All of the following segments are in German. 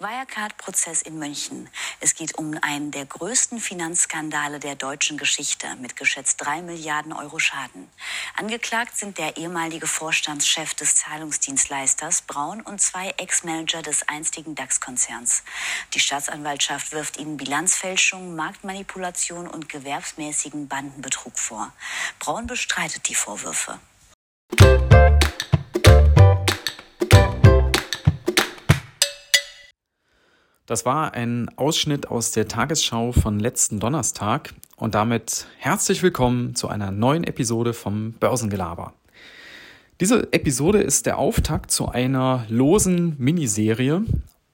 Wirecard-Prozess in München. Es geht um einen der größten Finanzskandale der deutschen Geschichte mit geschätzt drei Milliarden Euro Schaden. Angeklagt sind der ehemalige Vorstandschef des Zahlungsdienstleisters Braun und zwei Ex-Manager des einstigen DAX-Konzerns. Die Staatsanwaltschaft wirft ihnen Bilanzfälschung, Marktmanipulation und gewerbsmäßigen Bandenbetrug vor. Braun bestreitet die Vorwürfe. Das war ein Ausschnitt aus der Tagesschau von letzten Donnerstag und damit herzlich willkommen zu einer neuen Episode vom Börsengelaber. Diese Episode ist der Auftakt zu einer losen Miniserie.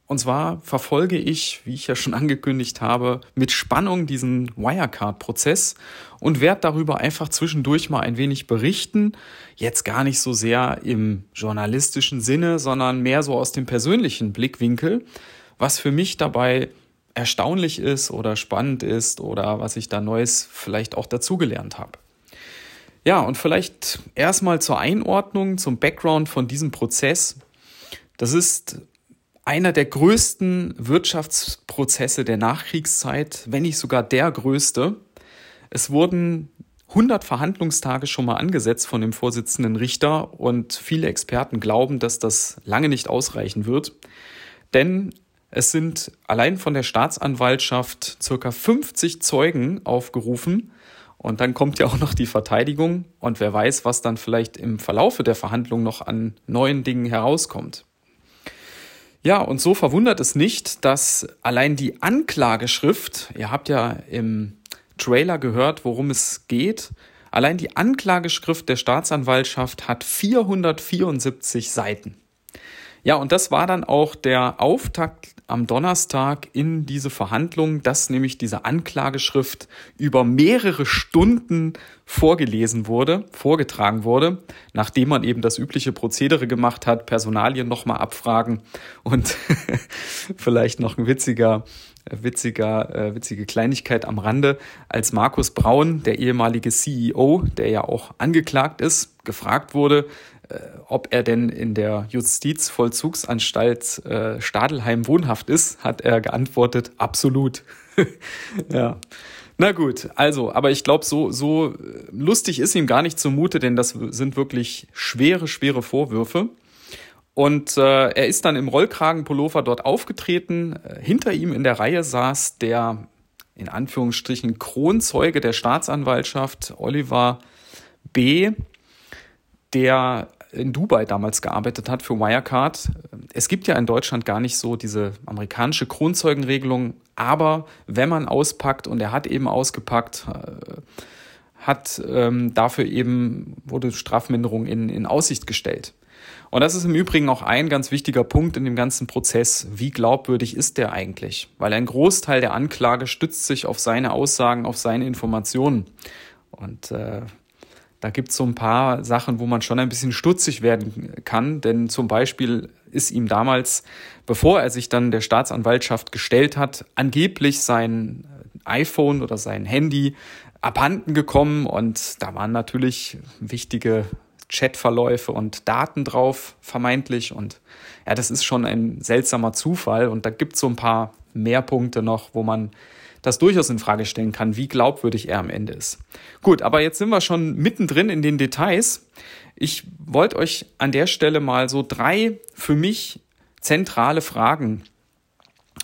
Und zwar verfolge ich, wie ich ja schon angekündigt habe, mit Spannung diesen Wirecard-Prozess und werde darüber einfach zwischendurch mal ein wenig berichten. Jetzt gar nicht so sehr im journalistischen Sinne, sondern mehr so aus dem persönlichen Blickwinkel was für mich dabei erstaunlich ist oder spannend ist oder was ich da Neues vielleicht auch dazugelernt habe. Ja, und vielleicht erstmal zur Einordnung, zum Background von diesem Prozess. Das ist einer der größten Wirtschaftsprozesse der Nachkriegszeit, wenn nicht sogar der größte. Es wurden 100 Verhandlungstage schon mal angesetzt von dem Vorsitzenden Richter und viele Experten glauben, dass das lange nicht ausreichen wird. Denn es sind allein von der Staatsanwaltschaft circa 50 Zeugen aufgerufen. Und dann kommt ja auch noch die Verteidigung. Und wer weiß, was dann vielleicht im Verlaufe der Verhandlung noch an neuen Dingen herauskommt. Ja, und so verwundert es nicht, dass allein die Anklageschrift, ihr habt ja im Trailer gehört, worum es geht, allein die Anklageschrift der Staatsanwaltschaft hat 474 Seiten. Ja, und das war dann auch der Auftakt am Donnerstag in diese Verhandlungen, dass nämlich diese Anklageschrift über mehrere Stunden vorgelesen wurde, vorgetragen wurde, nachdem man eben das übliche Prozedere gemacht hat, Personalien nochmal abfragen und vielleicht noch ein witziger witziger, äh, witzige Kleinigkeit am Rande, als Markus Braun, der ehemalige CEO, der ja auch angeklagt ist, gefragt wurde, äh, ob er denn in der Justizvollzugsanstalt äh, Stadelheim wohnhaft ist, hat er geantwortet, absolut. ja. Na gut, also, aber ich glaube, so, so äh, lustig ist ihm gar nicht zumute, denn das sind wirklich schwere, schwere Vorwürfe. Und äh, er ist dann im Rollkragenpullover dort aufgetreten. Hinter ihm in der Reihe saß der in Anführungsstrichen Kronzeuge der Staatsanwaltschaft, Oliver B., der in Dubai damals gearbeitet hat für Wirecard. Es gibt ja in Deutschland gar nicht so diese amerikanische Kronzeugenregelung, aber wenn man auspackt und er hat eben ausgepackt, äh, hat ähm, dafür eben, wurde Strafminderung in, in Aussicht gestellt. Und das ist im Übrigen auch ein ganz wichtiger Punkt in dem ganzen Prozess. Wie glaubwürdig ist der eigentlich? Weil ein Großteil der Anklage stützt sich auf seine Aussagen, auf seine Informationen. Und äh, da gibt es so ein paar Sachen, wo man schon ein bisschen stutzig werden kann. Denn zum Beispiel ist ihm damals, bevor er sich dann der Staatsanwaltschaft gestellt hat, angeblich sein iPhone oder sein Handy abhanden gekommen. Und da waren natürlich wichtige Chatverläufe und Daten drauf, vermeintlich. Und ja, das ist schon ein seltsamer Zufall. Und da gibt es so ein paar mehr Punkte noch, wo man das durchaus in Frage stellen kann, wie glaubwürdig er am Ende ist. Gut, aber jetzt sind wir schon mittendrin in den Details. Ich wollte euch an der Stelle mal so drei für mich zentrale Fragen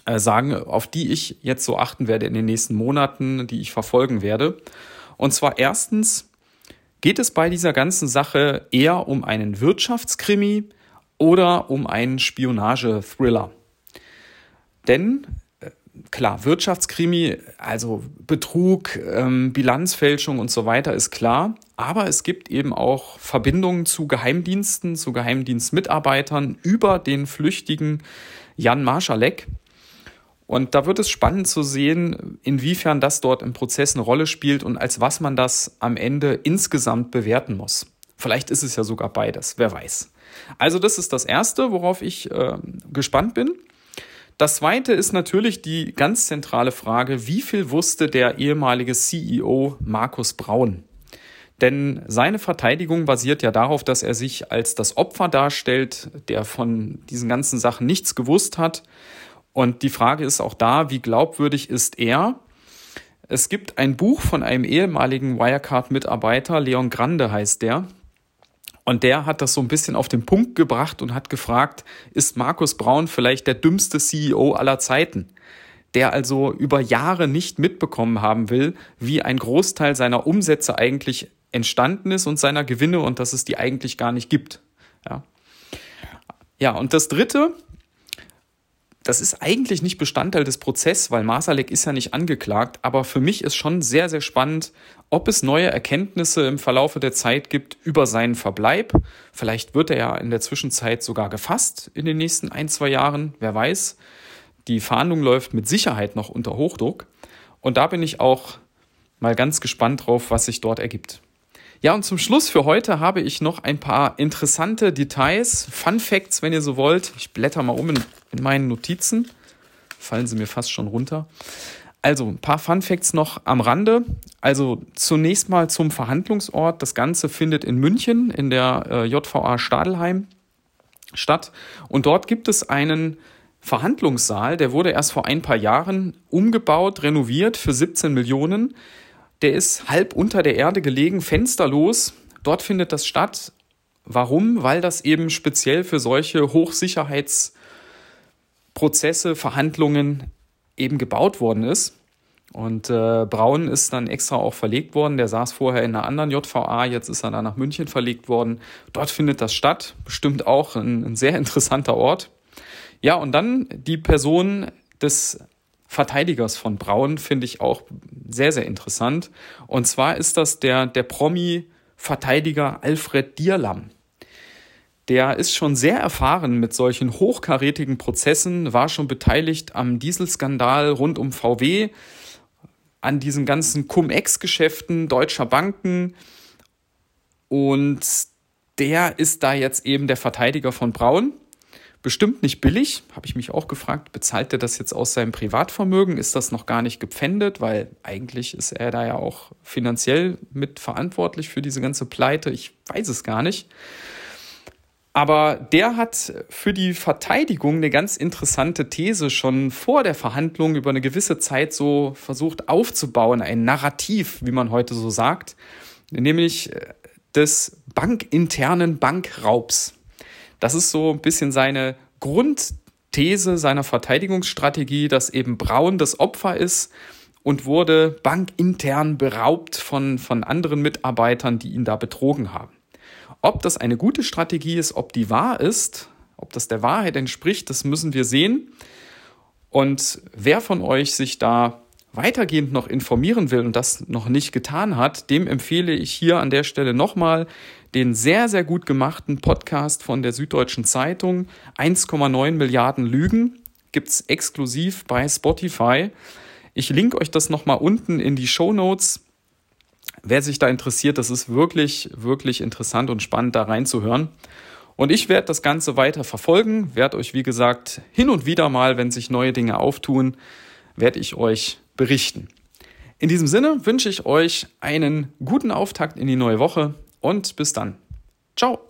äh, sagen, auf die ich jetzt so achten werde in den nächsten Monaten, die ich verfolgen werde. Und zwar erstens, geht es bei dieser ganzen Sache eher um einen Wirtschaftskrimi oder um einen Spionage-Thriller? Denn klar, Wirtschaftskrimi, also Betrug, ähm, Bilanzfälschung und so weiter ist klar. Aber es gibt eben auch Verbindungen zu Geheimdiensten, zu Geheimdienstmitarbeitern über den flüchtigen Jan Marschalek. Und da wird es spannend zu sehen, inwiefern das dort im Prozess eine Rolle spielt und als was man das am Ende insgesamt bewerten muss. Vielleicht ist es ja sogar beides, wer weiß. Also das ist das Erste, worauf ich äh, gespannt bin. Das zweite ist natürlich die ganz zentrale Frage, wie viel wusste der ehemalige CEO Markus Braun? Denn seine Verteidigung basiert ja darauf, dass er sich als das Opfer darstellt, der von diesen ganzen Sachen nichts gewusst hat. Und die Frage ist auch da, wie glaubwürdig ist er? Es gibt ein Buch von einem ehemaligen Wirecard-Mitarbeiter, Leon Grande heißt der. Und der hat das so ein bisschen auf den Punkt gebracht und hat gefragt, ist Markus Braun vielleicht der dümmste CEO aller Zeiten? Der also über Jahre nicht mitbekommen haben will, wie ein Großteil seiner Umsätze eigentlich entstanden ist und seiner Gewinne und dass es die eigentlich gar nicht gibt. Ja, ja und das Dritte, das ist eigentlich nicht Bestandteil des Prozesses, weil Masalek ist ja nicht angeklagt, aber für mich ist schon sehr, sehr spannend, ob es neue Erkenntnisse im Verlaufe der Zeit gibt über seinen Verbleib. Vielleicht wird er ja in der Zwischenzeit sogar gefasst in den nächsten ein, zwei Jahren, wer weiß. Die Fahndung läuft mit Sicherheit noch unter Hochdruck. Und da bin ich auch mal ganz gespannt drauf, was sich dort ergibt. Ja, und zum Schluss für heute habe ich noch ein paar interessante Details, Fun Facts, wenn ihr so wollt. Ich blätter mal um in, in meinen Notizen. Fallen sie mir fast schon runter. Also ein paar Fun Facts noch am Rande. Also zunächst mal zum Verhandlungsort. Das Ganze findet in München in der äh, JVA Stadelheim statt. Und dort gibt es einen Verhandlungssaal, der wurde erst vor ein paar Jahren umgebaut, renoviert für 17 Millionen. Der ist halb unter der Erde gelegen, fensterlos. Dort findet das statt. Warum? Weil das eben speziell für solche Hochsicherheitsprozesse, Verhandlungen eben gebaut worden ist. Und äh, Braun ist dann extra auch verlegt worden. Der saß vorher in einer anderen JVA, jetzt ist er dann nach München verlegt worden. Dort findet das statt. Bestimmt auch ein, ein sehr interessanter Ort. Ja, und dann die Person des Verteidigers von Braun finde ich auch sehr, sehr interessant. Und zwar ist das der, der Promi-Verteidiger Alfred Dierlam. Der ist schon sehr erfahren mit solchen hochkarätigen Prozessen, war schon beteiligt am Dieselskandal rund um VW, an diesen ganzen Cum-Ex-Geschäften deutscher Banken. Und der ist da jetzt eben der Verteidiger von Braun. Bestimmt nicht billig, habe ich mich auch gefragt. Bezahlt er das jetzt aus seinem Privatvermögen? Ist das noch gar nicht gepfändet? Weil eigentlich ist er da ja auch finanziell mitverantwortlich für diese ganze Pleite. Ich weiß es gar nicht. Aber der hat für die Verteidigung eine ganz interessante These schon vor der Verhandlung über eine gewisse Zeit so versucht aufzubauen, ein Narrativ, wie man heute so sagt, nämlich äh, des bankinternen Bankraubs. Das ist so ein bisschen seine Grundthese seiner Verteidigungsstrategie, dass eben Braun das Opfer ist und wurde bankintern beraubt von, von anderen Mitarbeitern, die ihn da betrogen haben. Ob das eine gute Strategie ist, ob die wahr ist, ob das der Wahrheit entspricht, das müssen wir sehen. Und wer von euch sich da weitergehend noch informieren will und das noch nicht getan hat, dem empfehle ich hier an der Stelle nochmal den sehr, sehr gut gemachten Podcast von der Süddeutschen Zeitung. 1,9 Milliarden Lügen gibt's exklusiv bei Spotify. Ich link euch das nochmal unten in die Show Notes. Wer sich da interessiert, das ist wirklich, wirklich interessant und spannend, da reinzuhören. Und ich werde das Ganze weiter verfolgen, werde euch, wie gesagt, hin und wieder mal, wenn sich neue Dinge auftun, werde ich euch berichten. In diesem Sinne wünsche ich euch einen guten Auftakt in die neue Woche und bis dann. Ciao.